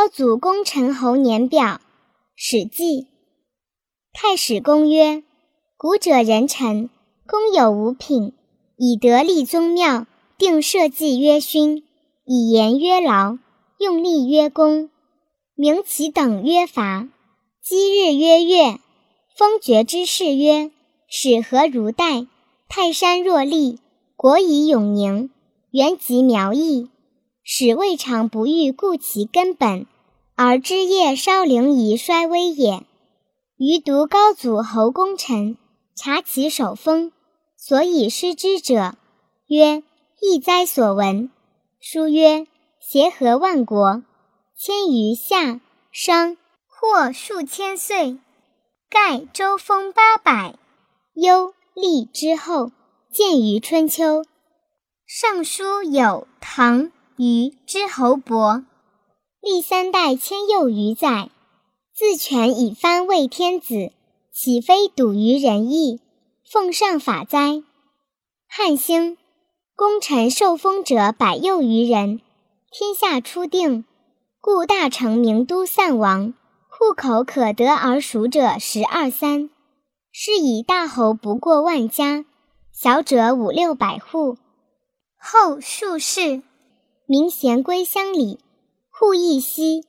高祖功臣侯年表》《史记》太史公曰：“古者人臣，公有五品，以德立宗庙，定社稷曰勋，以言曰劳，用力曰功，名其等曰罚，积日曰月，封爵之事曰始和如代，泰山若立，国以永宁，原籍苗裔。”始未尝不欲固其根本，而枝叶稍灵以衰微也。余独高祖侯功臣，察其首风，所以失之者，曰：易哉所闻。书曰：协和万国，迁于夏、商，或数千岁。盖周封八百，忧厉之后，见于春秋。尚书有唐。虞之侯伯，历三代千幼余载，自权以藩为天子，岂非笃于仁义，奉上法哉？汉兴，功臣受封者百幼余人，天下初定，故大成名都散亡，户口可得而属者十二三。是以大侯不过万家，小者五六百户。后数世。民贤归乡里，户邑息。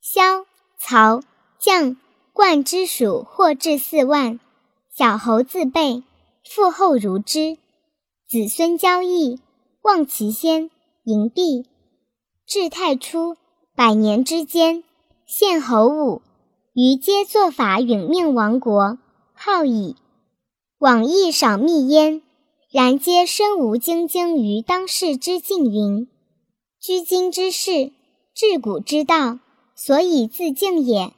萧、曹、将、冠之属获至四万。小侯自备，父后如之。子孙交易，望其先，迎璧。至太初，百年之间，献侯武，余皆作法允命亡国，号矣。往亦少密焉，然皆身无精精于当世之境云。居今之事，治古之道，所以自敬也，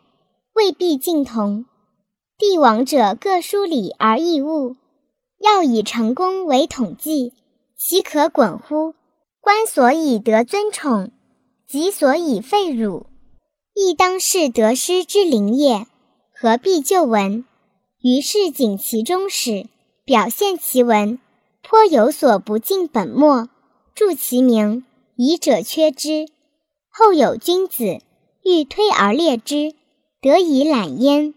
未必尽同。帝王者各疏礼而异物，要以成功为统计，其可滚乎？官所以得尊宠，己所以废辱，亦当是得失之灵也。何必就文？于是谨其中始，表现其文，颇有所不尽本末，著其名。疑者缺之，后有君子欲推而列之，得以揽焉。